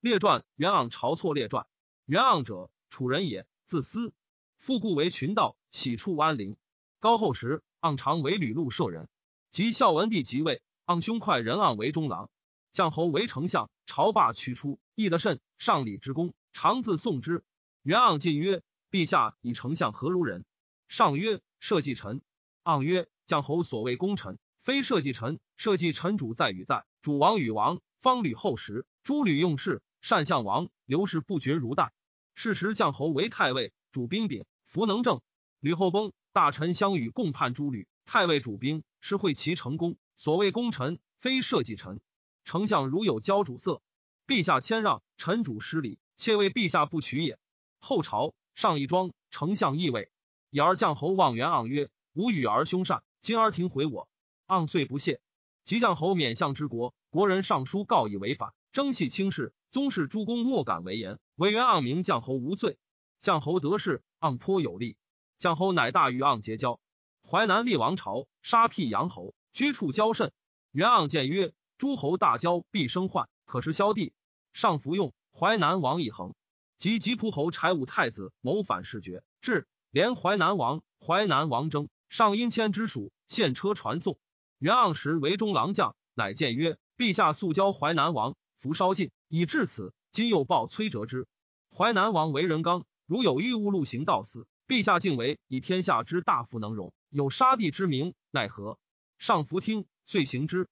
列传元昂晁错列传。元昂者，楚人也，自私，复故为群盗，喜处安陵。高后时，昂常为吕禄舍人。及孝文帝即位，昂兄快人昂为中郎，将侯为丞相。朝罢驱出，义得甚，上礼之功，常自颂之。元盎进曰：“陛下以丞相何如人？”上曰：“社稷臣。”盎曰：“将侯所谓功臣，非社稷臣。社稷臣主在与在，主王与王。方吕后时，诸吕用事，善相王，刘氏不绝如代。是时将侯为太尉，主兵柄，弗能正。吕后崩，大臣相与共叛诸吕。太尉主兵，是会其成功。所谓功臣，非社稷臣。”丞相如有交主色，陛下谦让，臣主失礼，妾为陛下不取也。后朝上一庄，丞相义位，以而将侯望元盎曰：“吾与儿兄善，今而庭毁我。”盎遂不谢。即将侯免相之国，国人上书告以违反，征系轻视。宗室诸公莫敢为言，唯元盎名将侯无罪。将侯得势，盎颇有力。将侯乃大与盎结交。淮南立王朝，杀辟阳侯，居处骄甚。元盎见曰。诸侯大交，必生患，可是萧帝上服用。淮南王一恒及吉仆侯柴武太子谋反事决，至连淮南王。淮南王争，上因迁之属，献车传送。元盎时为中郎将，乃谏曰：“陛下速交淮南王，福稍尽，以至此。今又报崔折之。淮南王为人刚，如有欲误路行道死，陛下竟为以天下之大夫能容，有杀地之名，奈何？”上服听，遂行之。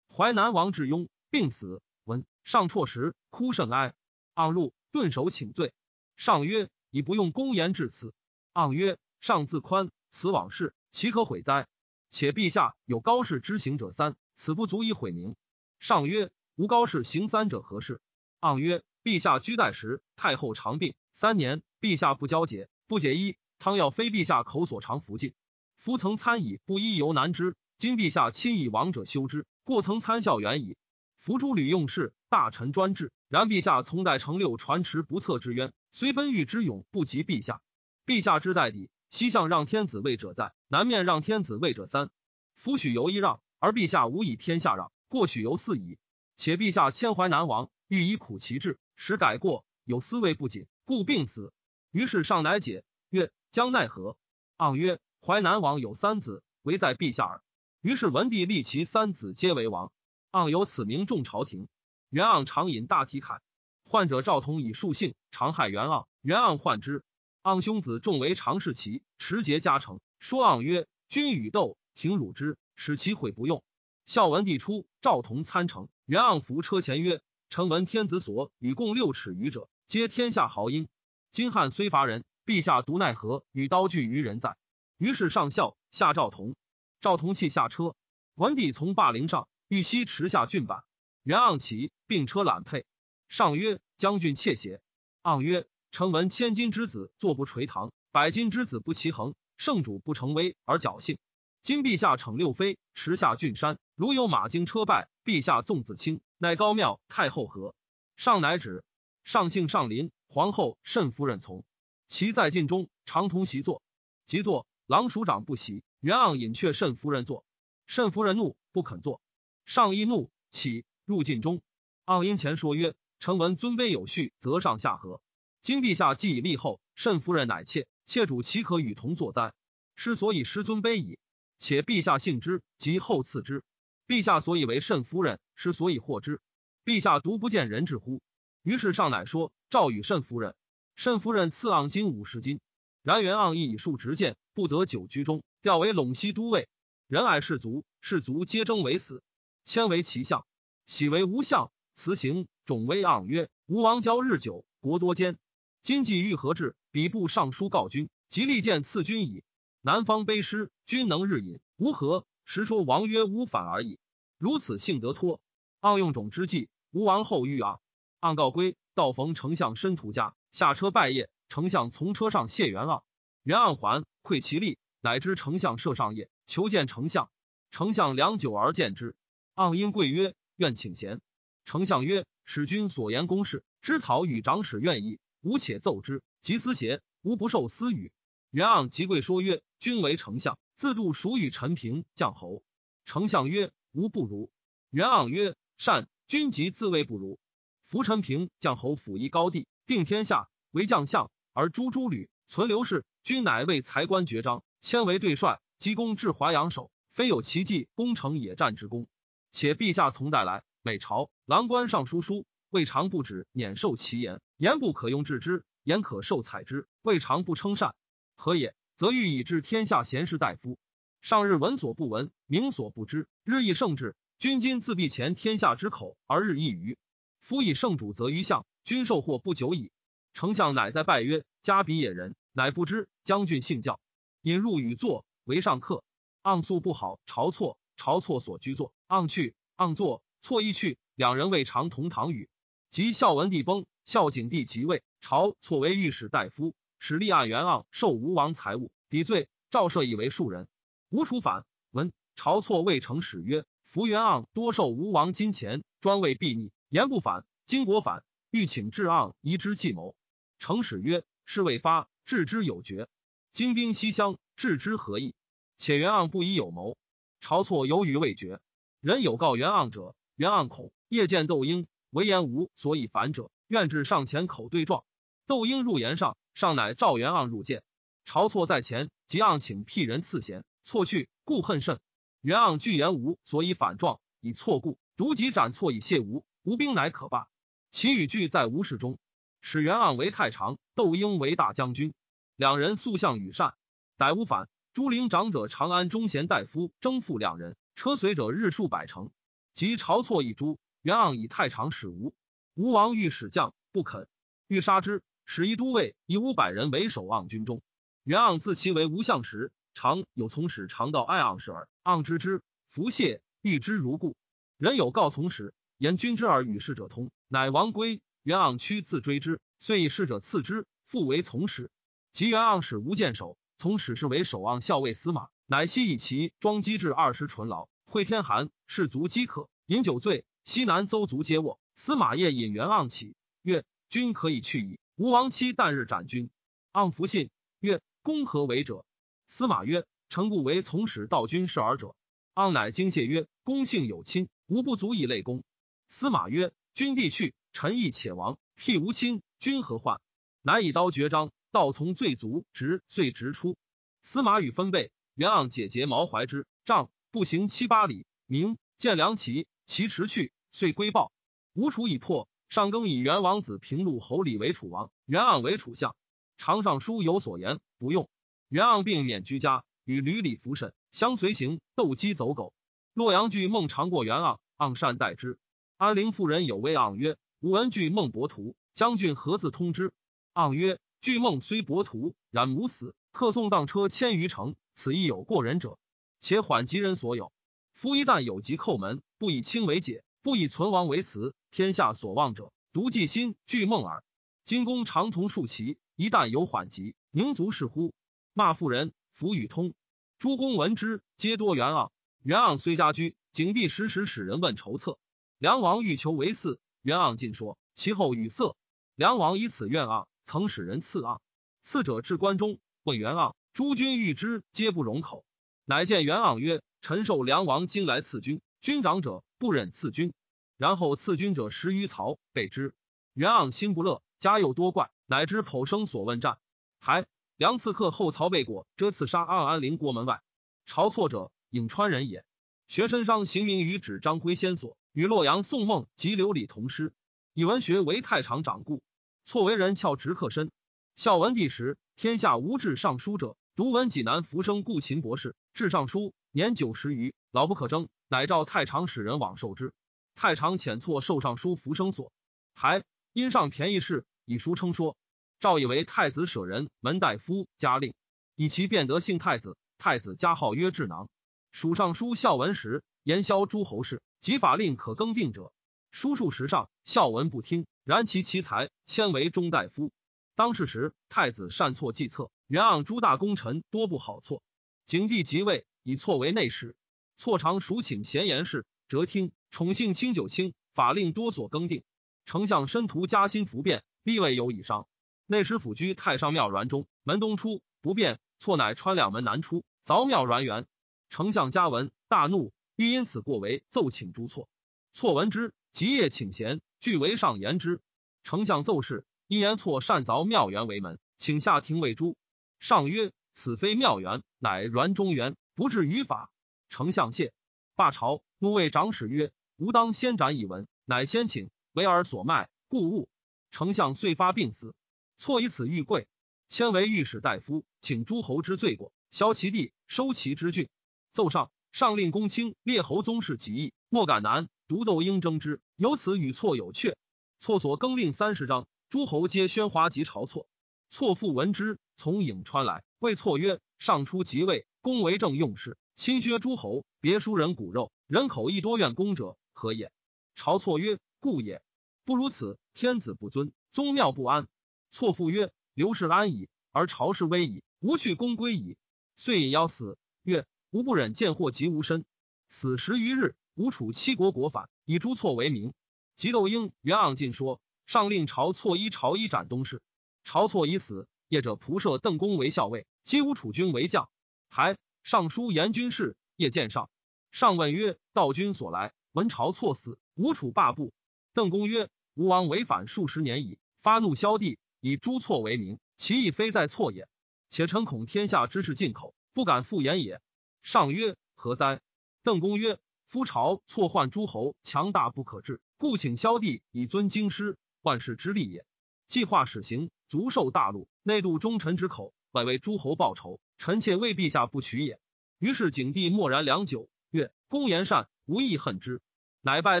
淮南王至庸病死，闻上辍时，哭甚哀。盎入顿首请罪。上曰：“已不用公言至此。”盎曰：“上自宽，此往事岂可悔哉？且陛下有高士之行者三，此不足以毁名。”上曰：“吴高士行三者何事？”盎曰：“陛下居代时，太后长病三年，陛下不交解，不解衣，汤药非陛下口所常服尽。夫曾参以不医犹难之，今陛下亲以亡者修之。”过曾参效远矣。伏诸吕用事，大臣专制。然陛下从代成六传持不测之冤，虽奔御之勇不及陛下。陛下之代底，西向让天子位者在，南面让天子位者三。夫许由一让，而陛下无以天下让，过许由四矣。且陛下迁淮南王，欲以苦其志，使改过，有思位不谨，故病死。于是上乃解曰：“将奈何？”盎曰：“淮南王有三子，唯在陛下耳。”于是文帝立其三子皆为王，盎有此名众朝廷。元盎常饮大体铠，患者赵同以数姓，常害元盎。元盎患之。盎兄子众为常侍其持节加成，说盎曰：“君与斗，挺辱之，使其悔不用。”孝文帝初，赵同参城，元盎扶车前曰：“臣闻天子所与共六尺余者，皆天下豪英。今汉虽伐人，陛下独奈何与刀具于人在？”于是上孝下赵同。赵同弃下车，文帝从霸陵上，欲西持下郡板。元盎起，并车揽佩。上曰：“将军窃邪？”盎曰：“臣闻千金之子坐不垂堂，百金之子不齐衡，圣主不成威而侥幸。今陛下逞六妃，持下郡山，如有马经车败，陛下纵子轻，乃高庙太后何？”上乃止。上姓上林，皇后慎夫人从。其在禁中，常同席坐。即坐，郎署长不喜。元盎引却慎夫人坐，慎夫人怒不肯坐，上亦怒起入禁中。盎因前说曰：“臣闻尊卑有序，则上下和。今陛下既已立后，慎夫人乃妾，妾主岂可与同坐哉？是所以失尊卑矣。且陛下信之，即后赐之。陛下所以为慎夫人，是所以获之。陛下独不见人质乎？”于是上乃说赵与慎夫人。慎夫人赐盎金五十金。然元盎亦以数执剑，不得久居中。调为陇西都尉，仁爱士卒，士卒皆争为死。迁为其相，喜为吴相。辞行，种威盎曰：“吴王交日久，国多艰。今既欲何至？比部尚书告君，即立见赐君矣。南方卑师，君能日饮，吾何？实说王曰吾反而已。如此幸得脱。盎用种之计，吴王后遇盎。盎告归，道逢丞相申屠家，下车拜谒。丞相从车上谢元盎，元盎还，愧其力。乃知丞相设上业，求见丞相。丞相良久而见之。盎因跪曰：“愿请贤。”丞相曰：“使君所言公事，知草与长史愿意，吾且奏之。及私邪，吾不受私语。”元盎即跪说曰：“君为丞相，自度孰与陈平将侯？”丞相曰：“吾不如。”元盎曰：“善。君即自谓不如。扶陈平将侯辅一高帝，定天下为将相，而诛诸吕，存刘氏。君乃为才官爵章，迁为对帅，积功至淮阳守，非有奇迹攻城野战之功。且陛下从代来，每朝郎官尚书书，未尝不止免受其言，言不可用治之，言可受采之，未尝不称善。何也？则欲以治天下贤士大夫。上日闻所不闻，明所不知，日益圣至。君今自闭前天下之口，而日益愚。夫以圣主则于相，君受祸不久矣。丞相乃在拜曰：“家比野人。”乃不知将军信教，引入与作为上客。盎素不好，朝错，朝错所居坐。盎去，盎坐，错亦去。两人未尝同堂语。及孝文帝崩，孝景帝即位，朝错为御史大夫，使立案元盎受吴王财物，抵罪。赵赦以为庶人。吴楚反，闻朝错未成使曰：福元盎多受吴王金钱，专为避逆，言不反。今国反，欲请至盎移之计谋。成使曰：事未发。置之有决，精兵西乡，置之何意？且袁盎不以有谋，晁错犹豫未决。人有告袁盎者，袁盎恐夜见窦婴，为言无所以反者，愿至上前口对状。窦婴入言上，上乃赵元盎入见。晁错在前，即盎请辟人赐贤，错去，故恨甚。元盎拒言无所以反状，以错故，独己斩错以谢吴，吴兵乃可罢。其语句在吴事中。使元盎为太常，窦婴为大将军，两人素相与善。逮吴反，朱陵长者长安忠贤大夫征复两人，车随者日数百乘。及晁错一诛，元盎以太常使吴，吴王欲使将，不肯，欲杀之。使一都尉以五百人为守望军中。袁盎自其为吴相时，常有从使常到爱盎事耳。盎知之，弗谢，欲之如故。人有告从使，言君之耳与使者通，乃王归。袁盎屈自追之，遂以侍者赐之，复为从使。及袁盎使无见守，从使是为守望校尉司马，乃悉以其装机至二十纯劳。会天寒，士卒饥渴，饮酒醉。西南邹族皆卧。司马夜引袁盎起，曰：“君可以去矣。”吴王期旦日斩君。盎弗信，曰：“公何为者？”司马曰：“臣故为从使道君事耳者。”盎乃惊谢曰：“公姓有亲，吾不足以类公。”司马曰：“君必去。”臣义且亡，辟无亲，君何患？乃以刀绝章，道从罪足，直遂直出。司马与分贝，袁盎解结毛怀之，杖步行七八里，明见梁齐，其驰去，遂归报。吴楚已破，上更以元王子平陆侯李为楚王，元盎为楚相。常上书有所言，不用。元盎病免居家，与吕礼服审，相随行，斗鸡走狗。洛阳惧孟尝过元盎，盎善待之。安陵妇人有谓盎曰。吾闻惧孟伯图，将军何自通之？盎曰：惧孟虽伯图，然母死，客送葬车千余乘，此亦有过人者。且缓急人所有。夫一旦有疾叩门，不以轻为解，不以存亡为辞，天下所望者，独计心惧梦耳。今公常从数骑，一旦有缓急，宁足是乎？骂妇人，弗与通。诸公闻之，皆多元盎。元盎虽家居，景帝时时使人问筹策。梁王欲求为嗣。袁盎进说，其后语塞。梁王以此怨盎，曾使人赐盎。赐者至关中，问袁盎：“诸君欲之，皆不容口。”乃见袁盎曰：“臣受梁王今来赐君，君长者不忍赐君。然后赐君者十余曹，备之。”袁盎心不乐，家又多怪，乃知剖生所问战。还梁刺客后曹备果遮刺杀安安陵国门外。晁错者，颍川人也。学身商，行名于指张辉先所。与洛阳宋孟及刘礼同师，以文学为太常掌故。错为人翘直客身。孝文帝时，天下无治尚书者，独闻济南浮生故秦博士治尚书，年九十余，老不可争，乃召太常使人往受之。太常遣错受尚书浮生所，还因上便宜事，以书称说。赵以为太子舍人门大夫加令，以其变得姓太子。太子加号曰智囊。属尚书孝文时，言萧诸侯事。及法令可更定者，书数时上，孝文不听。然其奇才，迁为中大夫。当世时，太子善错计策，元盎诸大功臣多不好错。景帝即位，以错为内史，错常属请贤言事，辄听。宠幸清九卿，法令多所更定。丞相申屠加薪服变，立位有以上。内史府居太上庙辕中，门东出不便，错乃穿两门南出，凿庙辕垣。丞相嘉文大怒。欲因此过为奏请诸错，错闻之，即夜请贤，俱为上言之。丞相奏事，一言错擅凿庙园为门，请下廷为诛。上曰：“此非庙园，乃阮中原，不至于法。”丞相谢，罢朝。怒谓长史曰：“吾当先斩以闻。”乃先请，为尔所卖，故物。丞相遂发病死。错以此遇贵，迁为御史大夫，请诸侯之罪过，削其地，收其之郡。奏上，上令公卿列侯宗室及义，莫敢难，独斗应争之。由此与错有阙。错所更令三十章，诸侯皆喧哗及朝错。错父闻之，从颍川来，谓错曰：“上初即位，公为政用事，亲削诸侯，别疏人骨肉，人口亦多怨公者，何也？”朝错曰：“故也。不如此，天子不尊，宗庙不安。”错父曰：“刘氏安矣，而朝氏危矣，吾去公归矣。”遂引邀死。曰：“吾不忍见祸及吾身。”死十余日，吴楚七国国反，以朱错为名。及窦婴、袁盎进说，上令朝错衣朝衣斩东市。朝错已死，业者仆射邓公为校尉，击吴楚军为将。还尚书言军事，夜见上。上问曰：“道君所来，文朝错死，吴楚罢部。”邓公曰：“吴王违反数十年矣，发怒萧地。”以诛错为名，其意非在错也。且臣恐天下之事进口，不敢复言也。上曰：何哉？邓公曰：夫朝错患诸侯，强大不可治，故请萧帝以尊京师，万世之利也。计划始行，足受大陆，内度忠臣之口，外为诸侯报仇。臣妾为陛下不取也。于是景帝默然良久，曰：公言善，无亦恨之。乃拜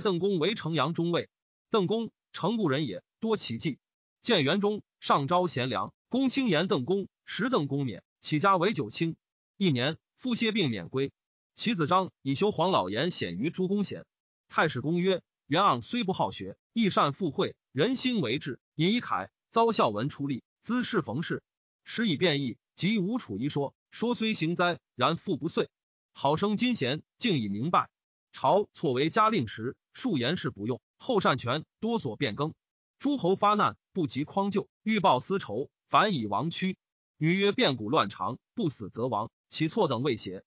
邓公为城阳中尉。邓公城故人也，多奇迹。建元中。上招贤良，公卿言邓公，时邓公免，起家为九卿。一年，复歇病免归。其子张以修黄老言显于诸公贤。太史公曰：元盎虽不好学，亦善附会，人心为志。尹以凯遭孝文出力，兹事逢事，时以变异。及吴楚一说，说虽行哉，然复不遂。好生金贤，竟以明白。朝错为嘉令时，数言事不用，后善权多所变更。诸侯发难，不及匡救，欲报私仇，反以亡躯。女曰：变古乱常，不死则亡。其错等未邪？